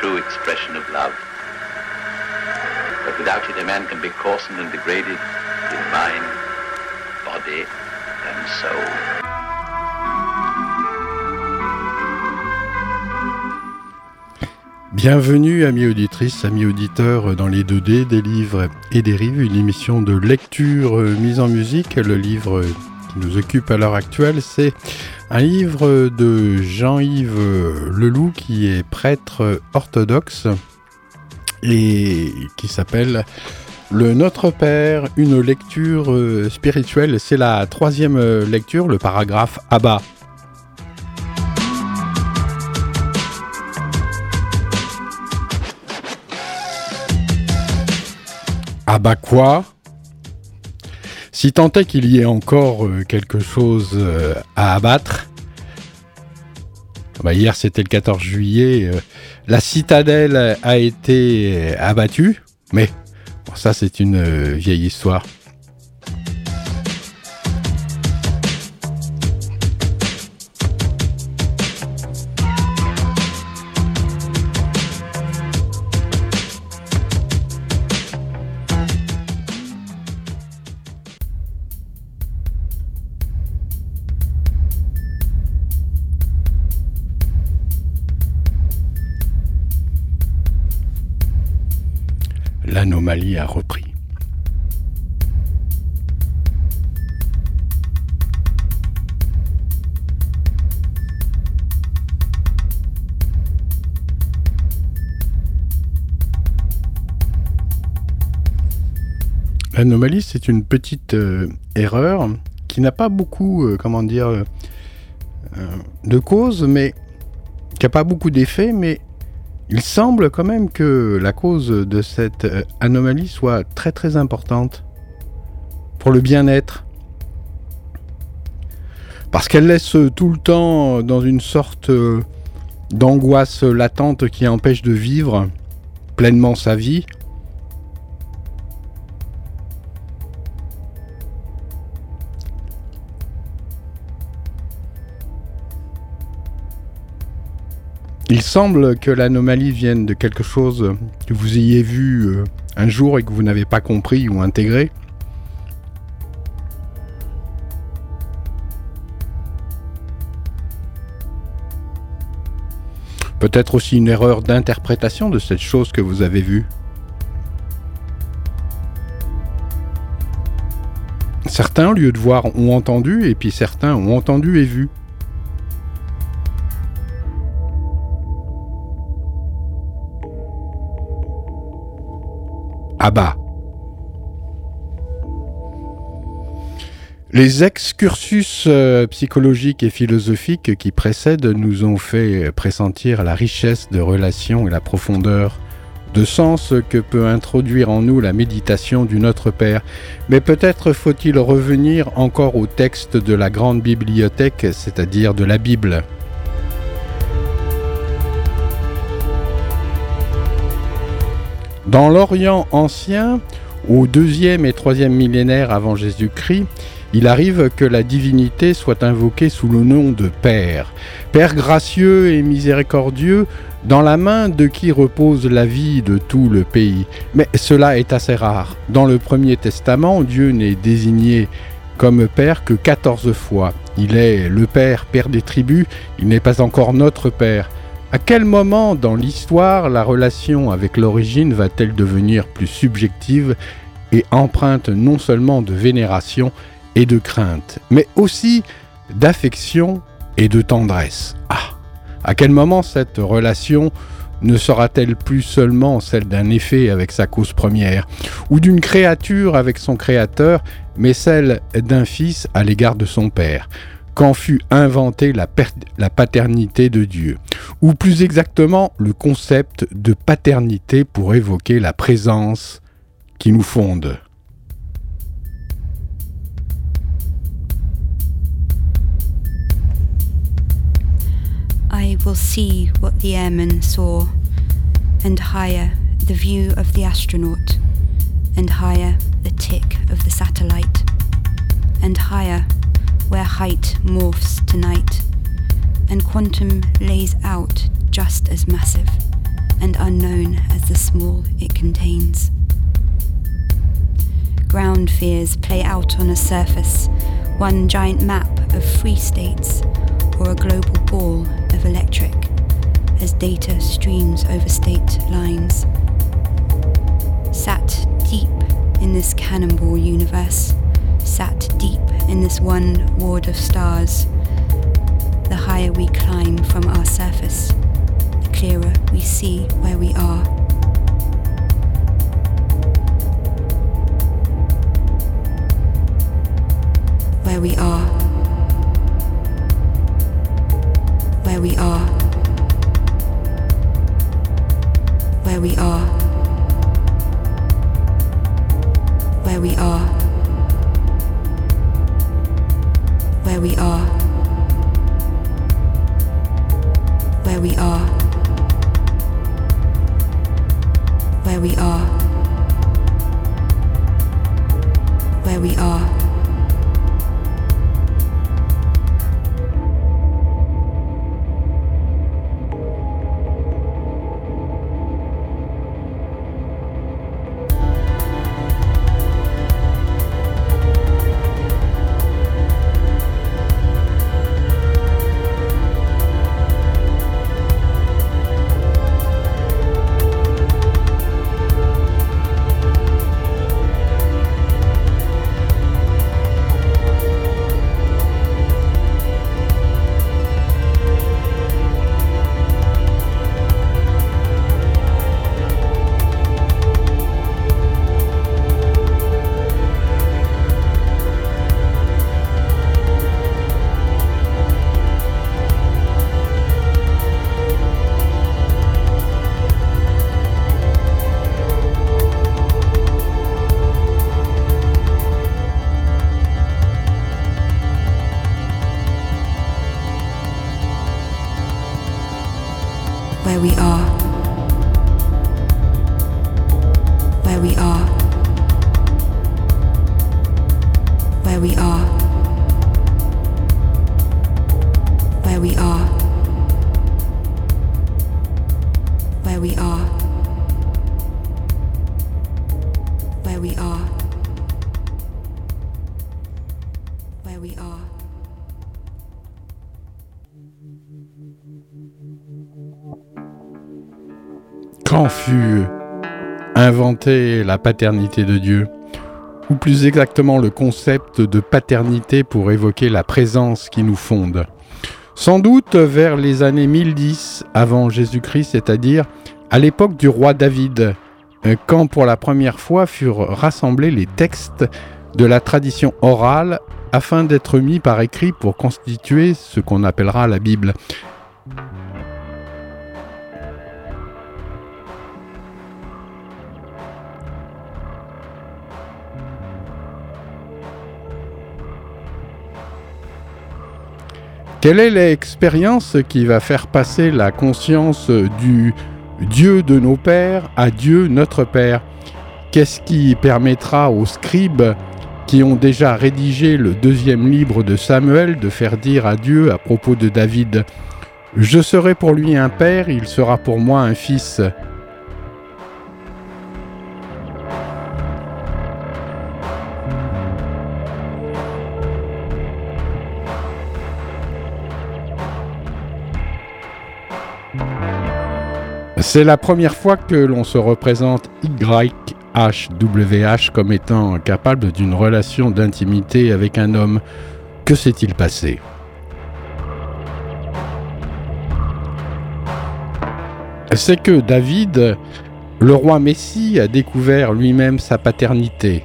true expression of love. But without it, a man can be coarsened and degraded in mind, body, and soul. Bienvenue amis auditrices, amis auditeurs dans les 2D des livres et des rives, une émission de lecture mise en musique. Le livre nous occupe à l'heure actuelle, c'est un livre de Jean-Yves Leloup qui est prêtre orthodoxe et qui s'appelle Le Notre Père, une lecture spirituelle. C'est la troisième lecture, le paragraphe Abba. Abba quoi? Si tant est qu'il y ait encore euh, quelque chose euh, à abattre, bah hier c'était le 14 juillet, euh, la citadelle a été abattue, mais ça c'est une vieille histoire. A repris. L'anomalie, c'est une petite euh, erreur qui n'a pas beaucoup, euh, comment dire, euh, de cause, mais qui n'a pas beaucoup d'effet, mais il semble quand même que la cause de cette euh, anomalie soit très très importante pour le bien-être. Parce qu'elle laisse tout le temps dans une sorte euh, d'angoisse latente qui empêche de vivre pleinement sa vie. Il semble que l'anomalie vienne de quelque chose que vous ayez vu euh, un jour et que vous n'avez pas compris ou intégré. Peut-être aussi une erreur d'interprétation de cette chose que vous avez vue. Certains, au lieu de voir, ont entendu, et puis certains ont entendu et vu. Les excursus euh, psychologiques et philosophiques qui précèdent nous ont fait pressentir la richesse de relations et la profondeur de sens que peut introduire en nous la méditation du Notre Père. Mais peut-être faut-il revenir encore au texte de la grande bibliothèque, c'est-à-dire de la Bible. Dans l'Orient ancien, au deuxième et troisième millénaire avant Jésus-Christ, il arrive que la divinité soit invoquée sous le nom de Père. Père gracieux et miséricordieux, dans la main de qui repose la vie de tout le pays. Mais cela est assez rare. Dans le Premier Testament, Dieu n'est désigné comme Père que 14 fois. Il est le Père, Père des tribus, il n'est pas encore notre Père. À quel moment dans l'histoire la relation avec l'origine va-t-elle devenir plus subjective et empreinte non seulement de vénération et de crainte, mais aussi d'affection et de tendresse? Ah! À quel moment cette relation ne sera-t-elle plus seulement celle d'un effet avec sa cause première, ou d'une créature avec son créateur, mais celle d'un fils à l'égard de son père? Quand fut inventée la, la, paternité de Dieu, ou plus exactement le concept de paternité pour évoquer la présence qui nous fonde. I will see what the airman saw, and higher the view of the astronaut, and higher the tick of the satellite, and higher where height morphs to night, and quantum lays out just as massive and unknown as the small it contains. Ground fears play out on a surface, one giant map of free states or a global ball of electric as data streams over state lines. Sat deep in this cannonball universe, sat deep in this one ward of stars, the higher we climb from our surface, the clearer we see where we are. Where we are. where we are, where we are, where we are, where we are, where we are, where we are, where we are. Fut inventé la paternité de Dieu, ou plus exactement le concept de paternité pour évoquer la présence qui nous fonde. Sans doute vers les années 1010 avant Jésus-Christ, c'est-à-dire à, l'époque du roi David, euh, quand pour la première fois furent rassemblés les textes de la tradition orale afin d'être mis par écrit pour constituer ce qu'on appellera la Bible. Quelle est l'expérience qui va faire passer la conscience du Dieu de nos pères à Dieu notre Père? Qu'est-ce qui permettra aux scribes qui ont déjà rédigé le deuxième livre de Samuel de faire dire à Dieu à propos de David Je serai pour lui un père, il sera pour moi un fils. C'est la première fois que l'on se représente YHWH comme étant capable d'une relation d'intimité avec un homme. Que s'est-il passé? C'est que David, le roi Messie, a découvert lui-même sa paternité.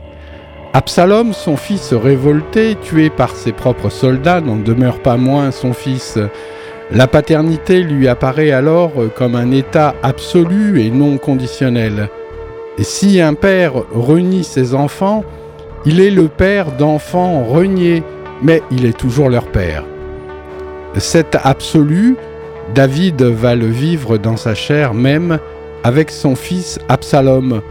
Absalom, son fils révolté, tué par ses propres soldats, n'en demeure pas moins son fils. La paternité lui apparaît alors comme un état absolu et non conditionnel. Et si un père renie ses enfants, il est le père d'enfants reniés, mais il est toujours leur père. Cet absolu, David va le vivre dans sa chair même avec son fils Absalom.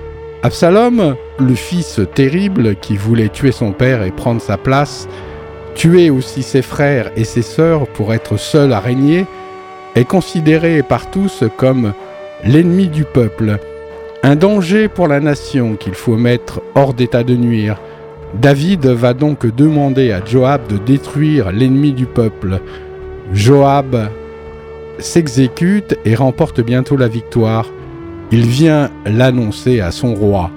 Absalom, le fils terrible qui voulait tuer son père et prendre sa place, tuer aussi ses frères et ses sœurs pour être seul à régner, est considéré par tous comme l'ennemi du peuple, un danger pour la nation qu'il faut mettre hors d'état de nuire. David va donc demander à Joab de détruire l'ennemi du peuple. Joab s'exécute et remporte bientôt la victoire. Il vient l'annoncer à son roi.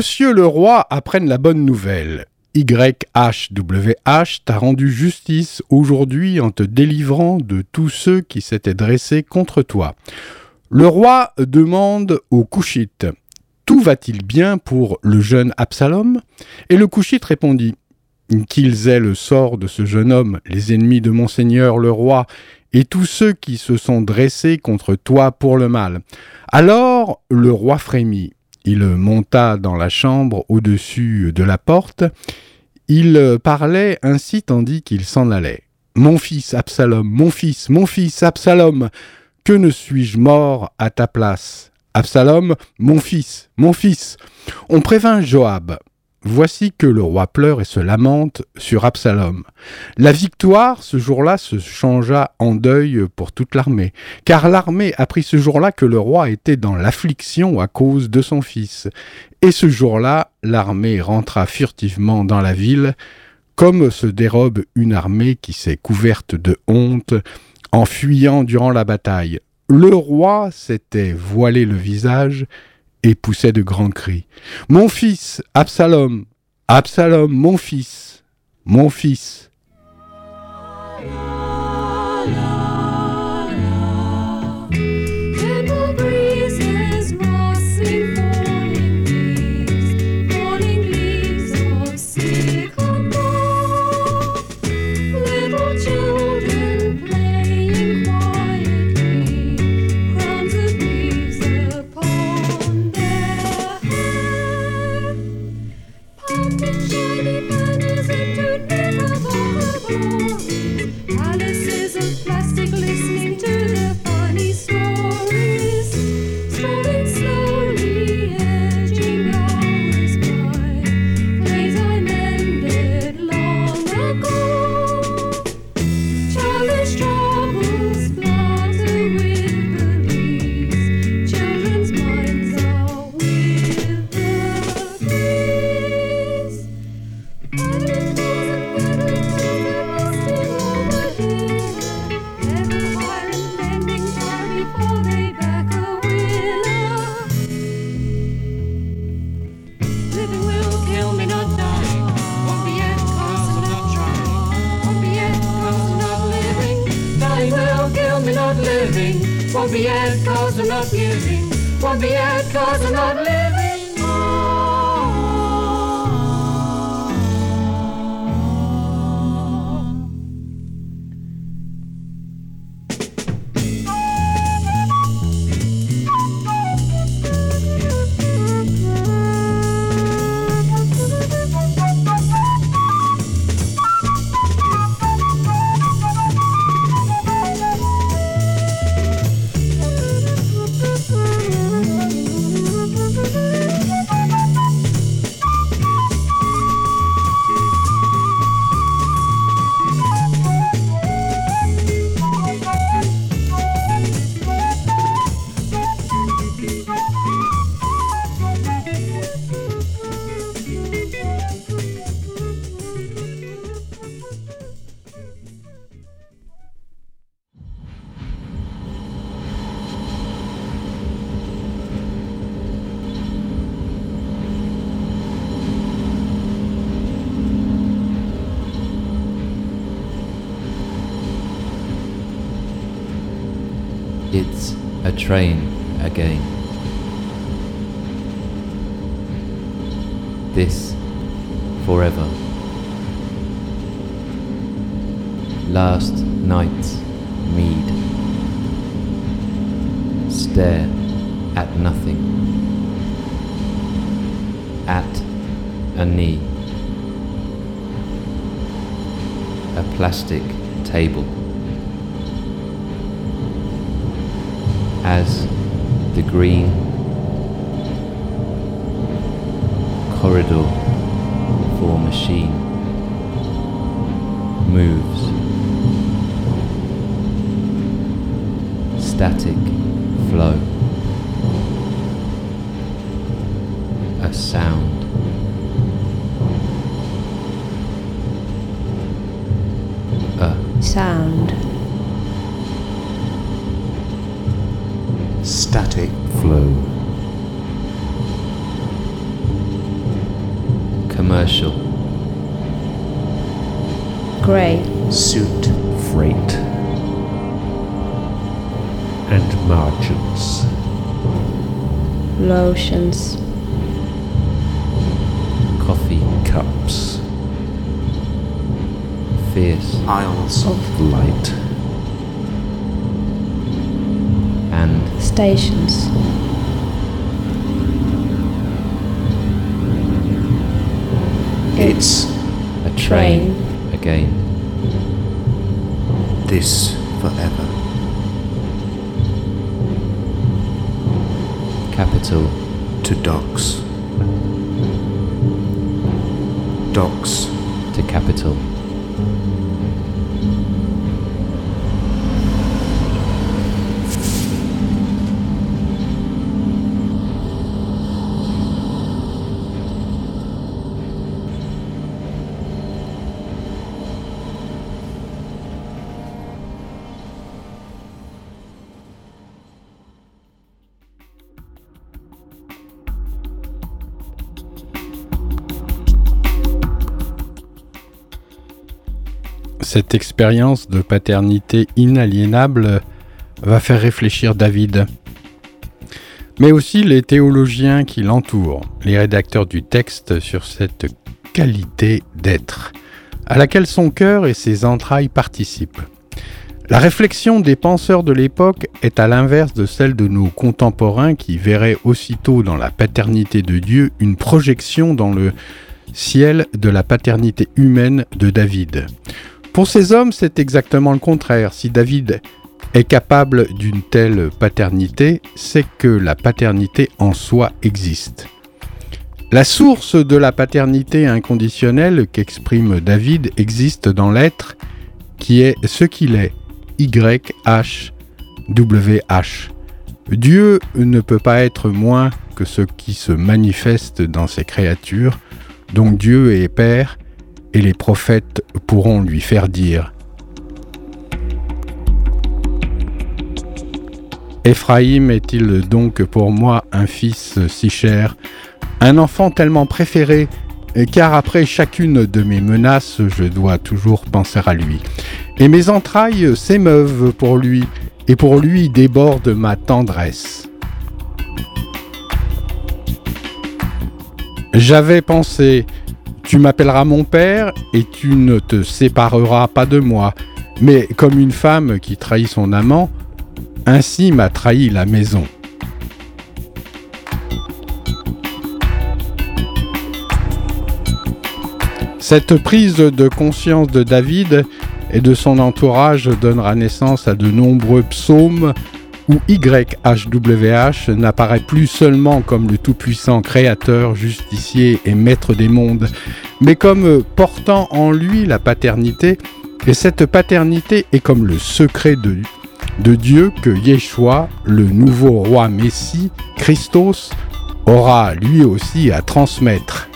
Monsieur le roi apprenne la bonne nouvelle. YHWH t'a rendu justice aujourd'hui en te délivrant de tous ceux qui s'étaient dressés contre toi. Le roi demande au Couchite Tout va-t-il bien pour le jeune Absalom? Et le Couchite répondit Qu'ils aient le sort de ce jeune homme, les ennemis de monseigneur le roi, et tous ceux qui se sont dressés contre toi pour le mal. Alors le roi frémit il monta dans la chambre au-dessus de la porte. Il parlait ainsi tandis qu'il s'en allait. Mon fils Absalom, mon fils, mon fils Absalom, que ne suis-je mort à ta place? Absalom, mon fils, mon fils. On prévint Joab. Voici que le roi pleure et se lamente sur Absalom. La victoire, ce jour-là, se changea en deuil pour toute l'armée, car l'armée apprit ce jour-là que le roi était dans l'affliction à cause de son fils. Et ce jour-là, l'armée rentra furtivement dans la ville, comme se dérobe une armée qui s'est couverte de honte en fuyant durant la bataille. Le roi s'était voilé le visage, et poussait de grands cris. Mon fils, Absalom, Absalom, mon fils, mon fils. Won't be it cause I'm not giving. Won't be it cause I'm not living. Train again. This forever. Last night's mead. Stare at nothing. At a knee. A plastic table. As the green corridor for machine moves. Static flow. A sound. A sound. Static flow. Commercial. Grey. suit freight and margins. Lotions. Coffee. Cups Fierce. aisles Of light And stations. it's a train Train. again. this forever Capital. to docks docks to capital. Cette expérience de paternité inaliénable va faire réfléchir David, mais aussi les théologiens qui l'entourent, les rédacteurs du texte sur cette qualité d'être, à laquelle son cœur et ses entrailles participent. La réflexion des penseurs de l'époque est à l'inverse de celle de nos contemporains qui verraient aussitôt dans la paternité de Dieu une projection dans le ciel de la paternité humaine de David. Pour ces hommes, c'est exactement le contraire. Si David est capable d'une telle paternité, c'est que la paternité en soi existe. La source de la paternité inconditionnelle qu'exprime David existe dans l'être qui est ce qu'il est, YHWH. Dieu ne peut pas être moins que ce qui se manifeste dans ses créatures, donc Dieu est Père, et les prophètes pourront lui faire dire Éphraïm est-il donc pour moi un fils si cher, un enfant tellement préféré, car après chacune de mes menaces, je dois toujours penser à lui. Et mes entrailles s'émeuvent pour lui, et pour lui déborde ma tendresse. J'avais pensé, tu m'appelleras mon père et tu ne te sépareras pas de moi. Mais comme une femme qui trahit son amant, ainsi m'a trahi la maison. Cette prise de conscience de David et de son entourage donnera naissance à de nombreux psaumes où YHWH n'apparaît plus seulement comme le tout-puissant créateur, justicier et maître des mondes, mais comme portant en lui la paternité, et cette paternité est comme le secret de, de Dieu que Yeshua, le nouveau roi Messie, Christos, aura lui aussi à transmettre.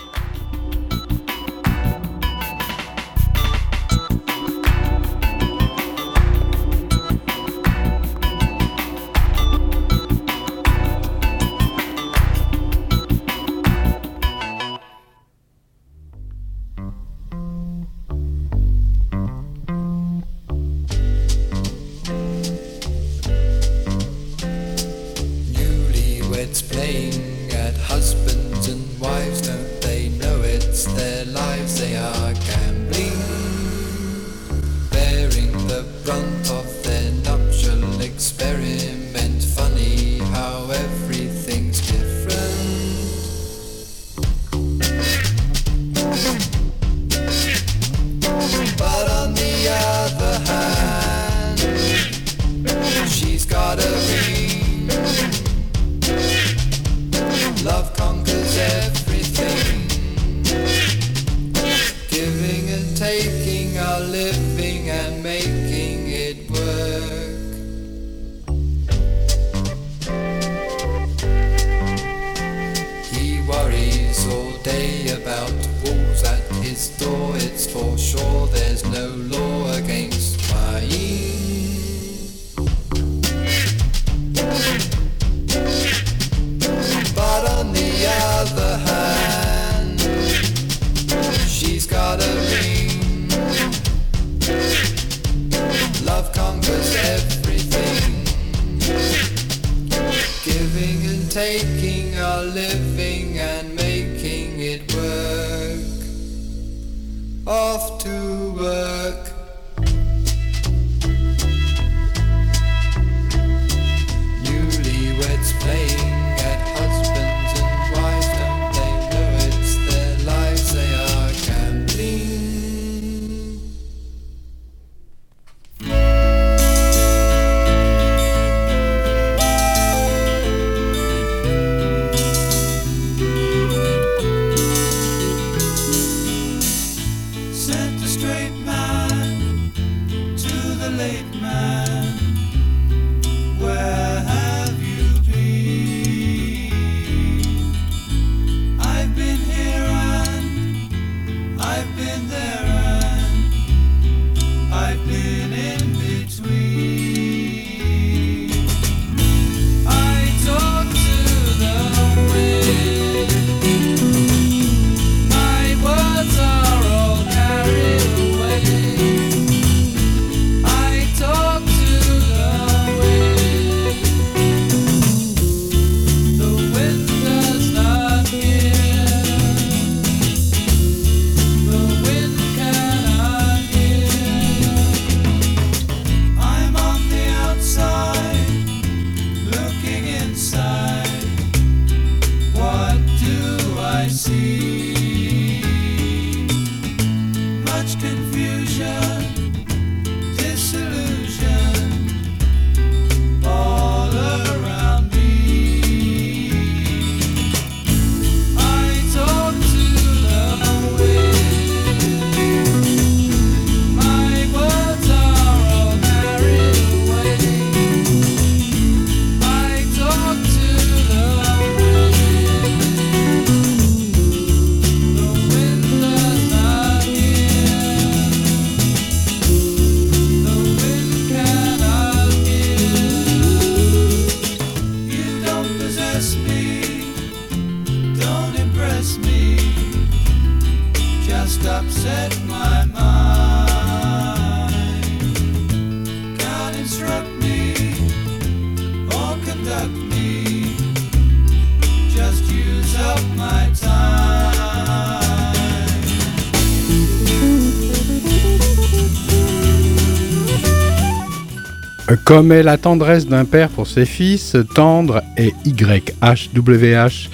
Comme est la tendresse d'un père pour ses fils, tendre est YHWH.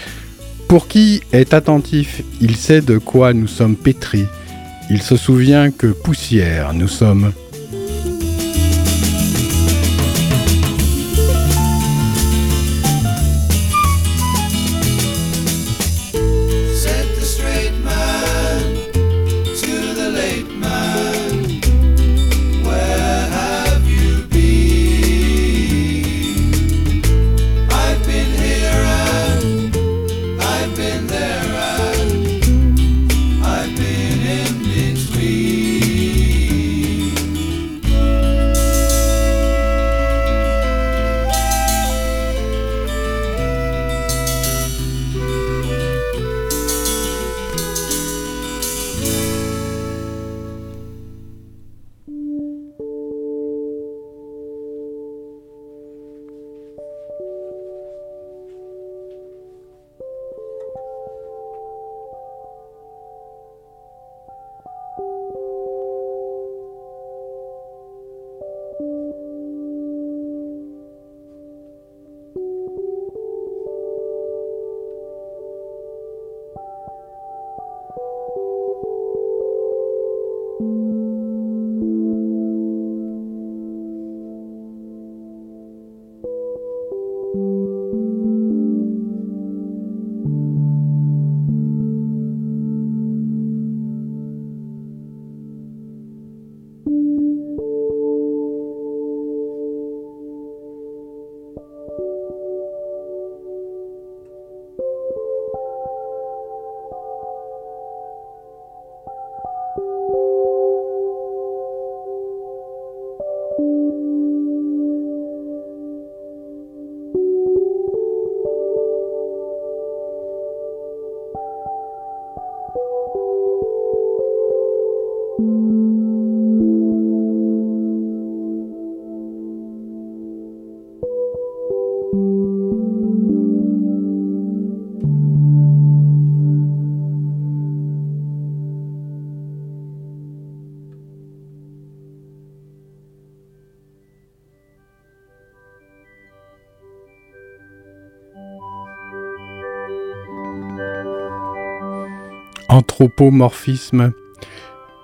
Pour qui est attentif, il sait de quoi nous sommes pétris. Il se souvient que poussière nous sommes.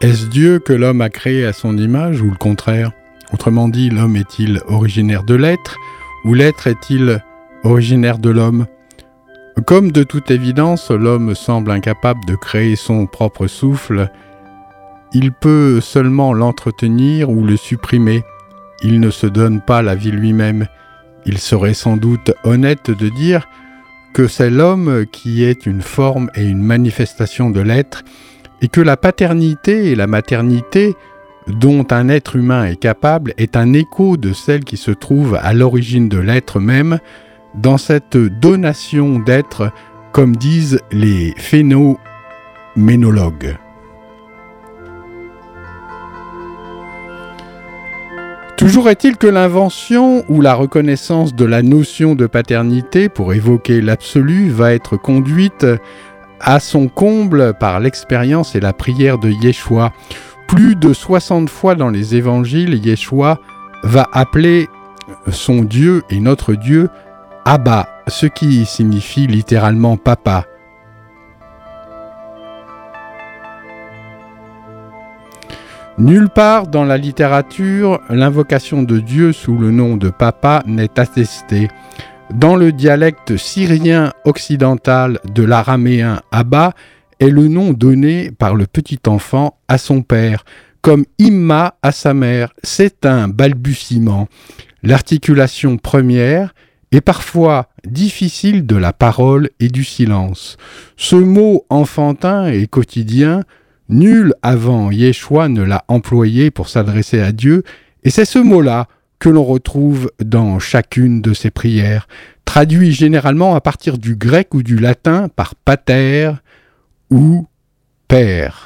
Est-ce Dieu que l'homme a créé à son image ou le contraire? Autrement dit, l'homme est-il originaire de l'être ou l'être est-il originaire de l'homme? Comme de toute évidence, l'homme semble incapable de créer son propre souffle, il peut seulement l'entretenir ou le supprimer. Il ne se donne pas la vie lui-même. Il serait sans doute honnête de dire que c'est l'homme qui est une forme et une manifestation de l'être, et que la paternité et la maternité dont un être humain est capable est un écho de celle qui se trouve à l'origine de l'être même, dans cette donation d'être, comme disent les phénoménologues. Toujours est-il que l'invention ou la reconnaissance de la notion de paternité pour évoquer l'absolu va être conduite à son comble par l'expérience et la prière de Yeshua. Plus de 60 fois dans les évangiles, Yeshua va appeler son Dieu et notre Dieu Abba, ce qui signifie littéralement papa. Nulle part dans la littérature, l'invocation de Dieu sous le nom de Papa n'est attestée. Dans le dialecte syrien occidental de l'araméen Abba est le nom donné par le petit enfant à son père, comme Imma à sa mère. C'est un balbutiement. L'articulation première est parfois difficile de la parole et du silence. Ce mot enfantin et quotidien Nul avant Yeshua ne l'a employé pour s'adresser à Dieu, et c'est ce mot-là que l'on retrouve dans chacune de ses prières, traduit généralement à partir du grec ou du latin par pater ou père.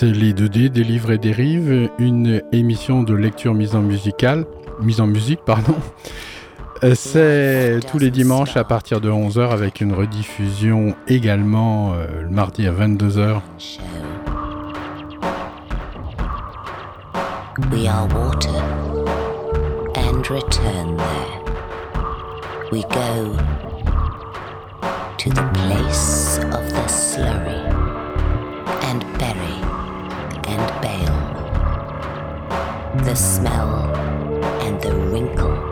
C'est les 2D des livres et des rives, une émission de lecture mise en musicale, mise en musique, pardon. Euh, C'est tous les dimanches à partir de 11h avec une rediffusion également euh, le mardi à 22h. We are water and return there. We go to the place of the slurry and bury The smell and the wrinkle,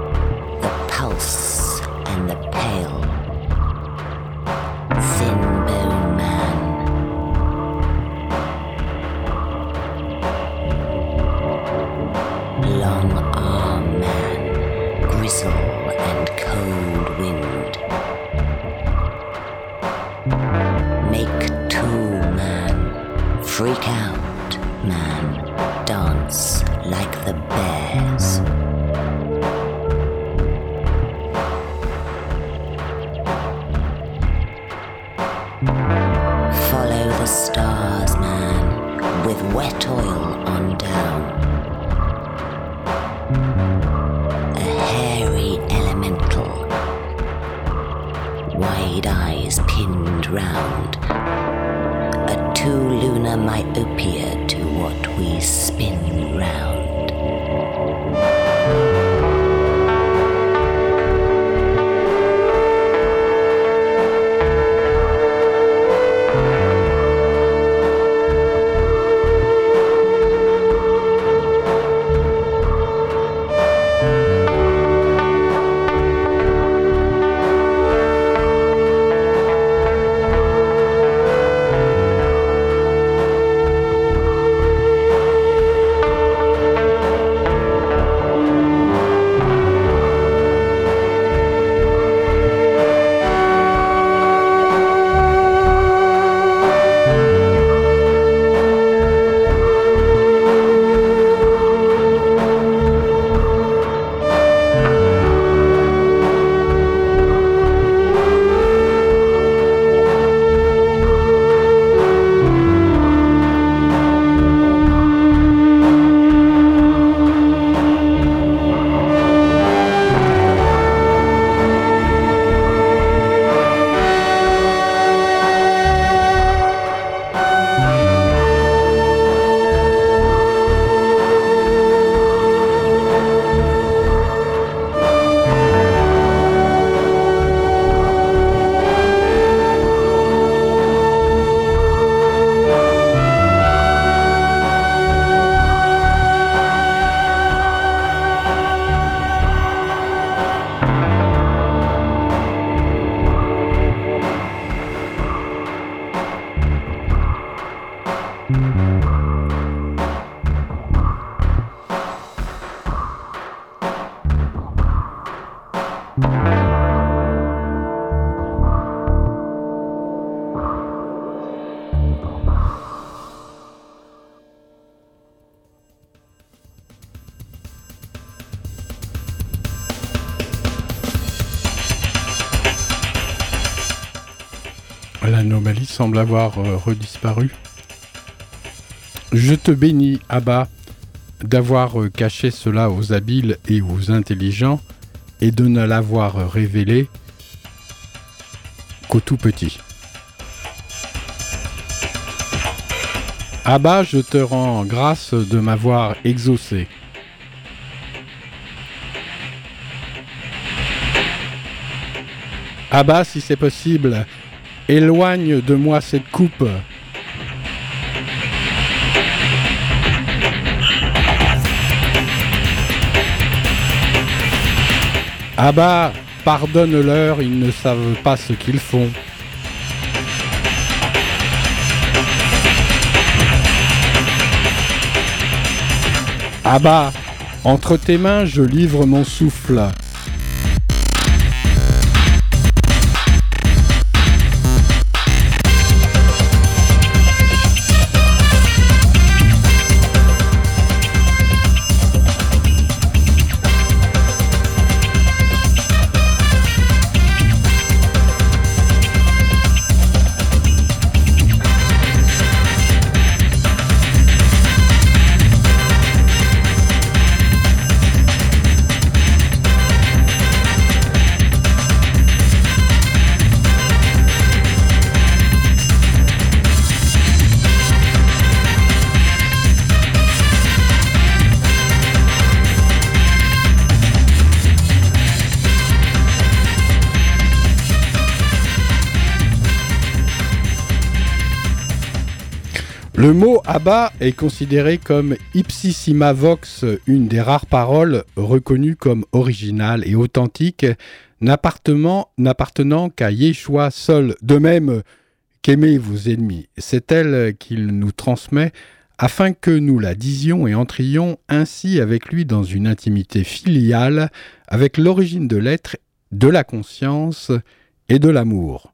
avoir euh, redisparu. Je te bénis, Abba, d'avoir euh, caché cela aux habiles et aux intelligents, et de ne l'avoir euh, révélé qu'aux tout petits. Abba, je te rends grâce de m'avoir exaucé. Abba, si c'est possible, éloigne de moi cette coupe. Abba, pardonne-leur, ils ne savent pas ce qu'ils font. Abba, entre tes mains, je livre mon souffle. Le mot Abba est considéré comme ipsissima vox, une des rares paroles reconnues comme originales et authentiques, n'appartenant qu'à Yeshua seul, de même qu'aimez vos ennemis. C'est elle qu'il nous transmet afin que nous la disions et entrions ainsi avec lui dans une intimité filiale, avec l'origine de l'être, de la conscience et de l'amour.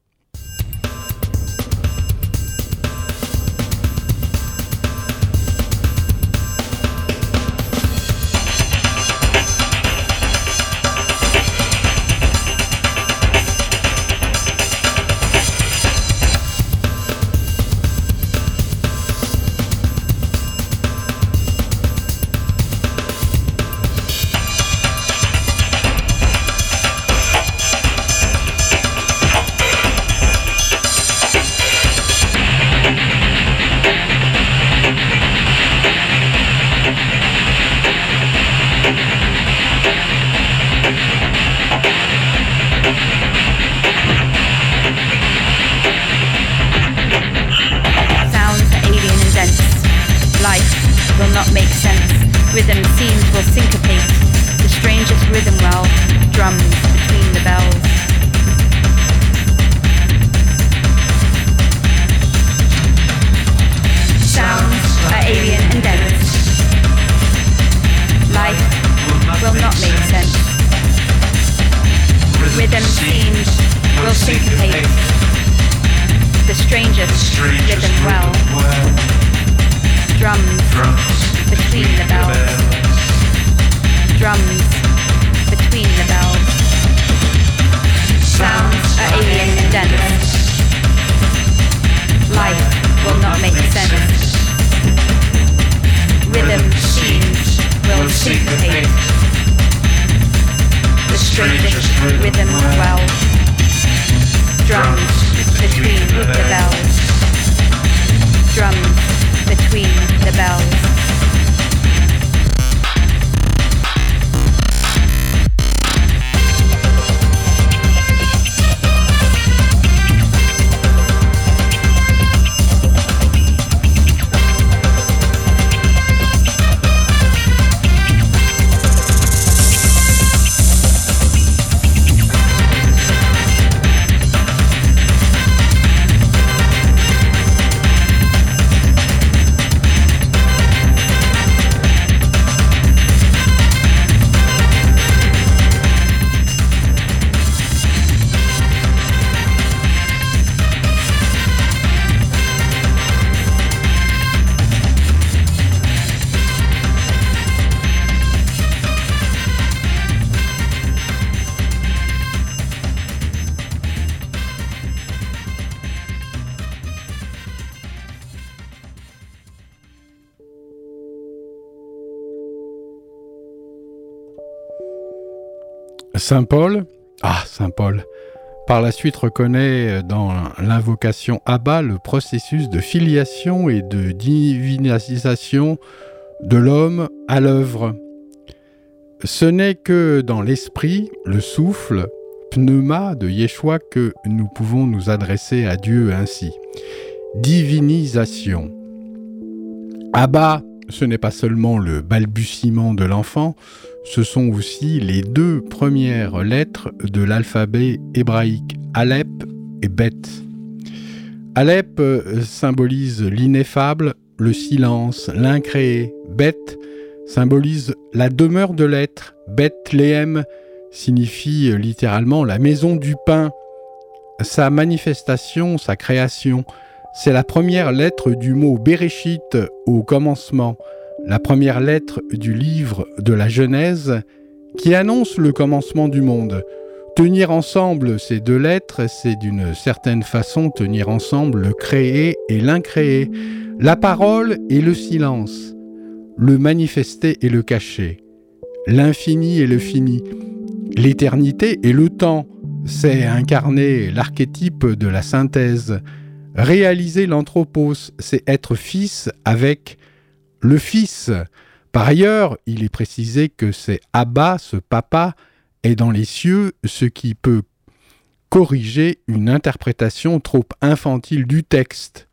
Saint Paul, ah Saint Paul, par la suite reconnaît dans l'invocation Abba le processus de filiation et de divinisation de l'homme à l'œuvre. Ce n'est que dans l'esprit, le souffle, pneuma de Yeshua que nous pouvons nous adresser à Dieu ainsi. Divinisation. Abba, ce n'est pas seulement le balbutiement de l'enfant, ce sont aussi les deux premières lettres de l'alphabet hébraïque, Alep et Bet. Alep euh, symbolise l'ineffable, le silence, l'incréé. Bet symbolise la demeure de l'être. Bethléem signifie littéralement la maison du pain. Sa manifestation, sa création, c'est la première lettre du mot Bereshit au commencement la première lettre du livre de la Genèse qui annonce le commencement du monde. Tenir ensemble ces deux lettres, c'est d'une certaine façon tenir ensemble le créé et l'incréé, la parole et le silence, le manifester et le cacher, l'infini et le fini, l'éternité et le temps. C'est incarner l'archétype de la synthèse. Réaliser l'anthropos, c'est être fils avec le Fils. Par ailleurs, il est précisé que c'est Abba, ce papa, est dans les cieux, ce qui peut corriger une interprétation trop infantile du texte.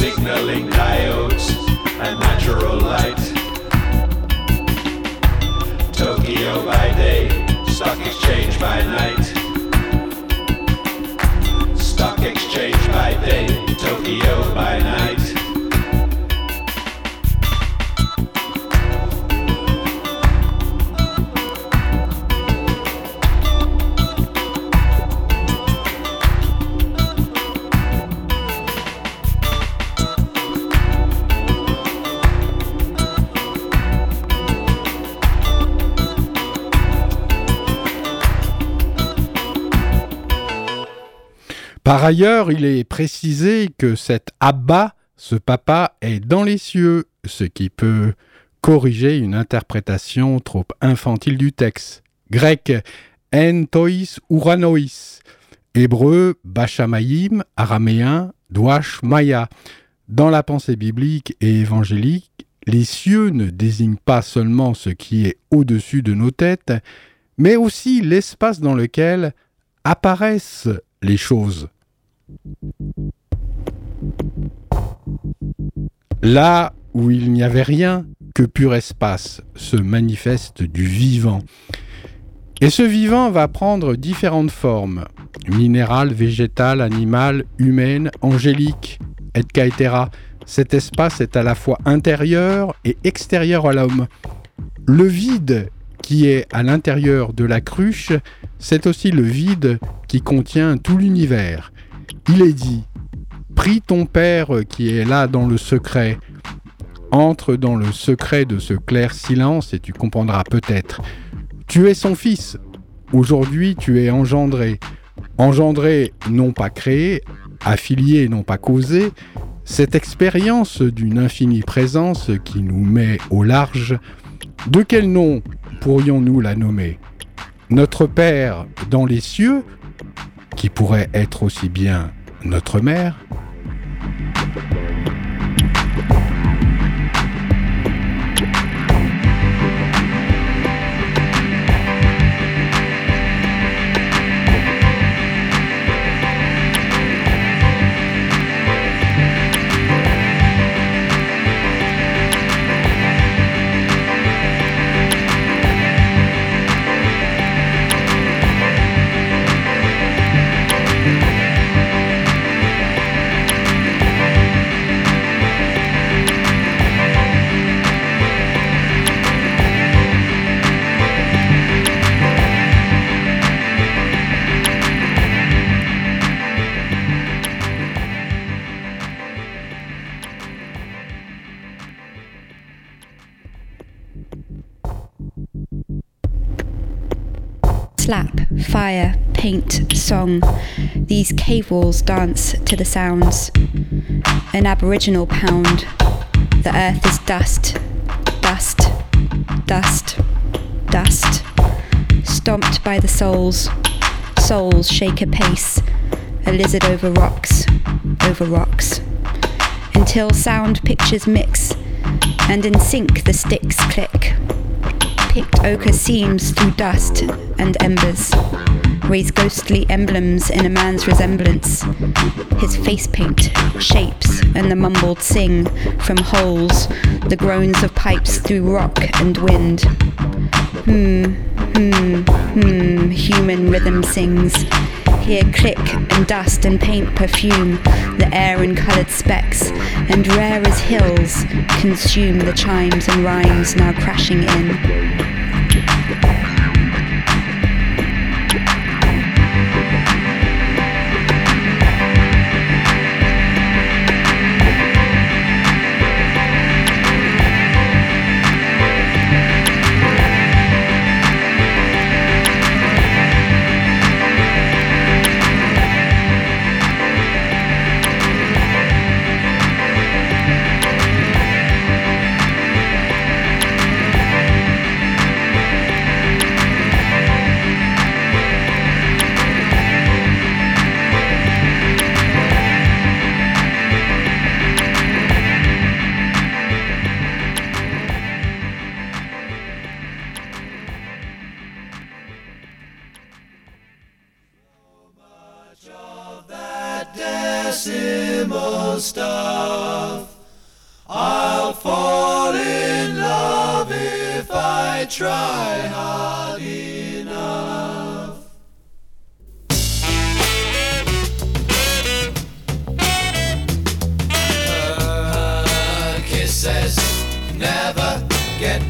Signaling diodes and natural light. Tokyo by day, stock exchange by night. Stock exchange by day, Tokyo by night. Par ailleurs, il est précisé que cet Abba, ce papa, est dans les cieux, ce qui peut corriger une interprétation trop infantile du texte. Grec, en tois uranois. Hébreu, bachamayim, araméen, douash maya. Dans la pensée biblique et évangélique, les cieux ne désignent pas seulement ce qui est au-dessus de nos têtes, mais aussi l'espace dans lequel apparaissent les choses. Là où il n'y avait rien que pur espace se manifeste du vivant. Et ce vivant va prendre différentes formes, minérale, végétale, animale, humaine, angélique, etc. Cet espace est à la fois intérieur et extérieur à l'homme. Le vide qui est à l'intérieur de la cruche, c'est aussi le vide qui contient tout l'univers. Il est dit, prie ton Père qui est là dans le secret, entre dans le secret de ce clair silence et tu comprendras peut-être. Tu es son fils, aujourd'hui tu es engendré. Engendré, non pas créé, affilié, non pas causé, cette expérience d'une infinie présence qui nous met au large, de quel nom pourrions-nous la nommer? Notre Père dans les cieux, qui pourrait être aussi bien notre mère fire, paint, song. These cave walls dance to the sounds. An aboriginal pound. The earth is dust, dust, dust, dust. Stomped by the souls, souls shake apace, a lizard over rocks, over rocks, until sound pictures mix, and in sync the sticks click. Picked ochre seams through dust and embers, raise ghostly emblems in a man's resemblance. His face paint shapes and the mumbled sing from holes, the groans of pipes through rock and wind. Hmm, hmm, hmm, human rhythm sings. Hear click and dust and paint perfume the air in coloured specks, and rare as hills consume the chimes and rhymes now crashing in. Shall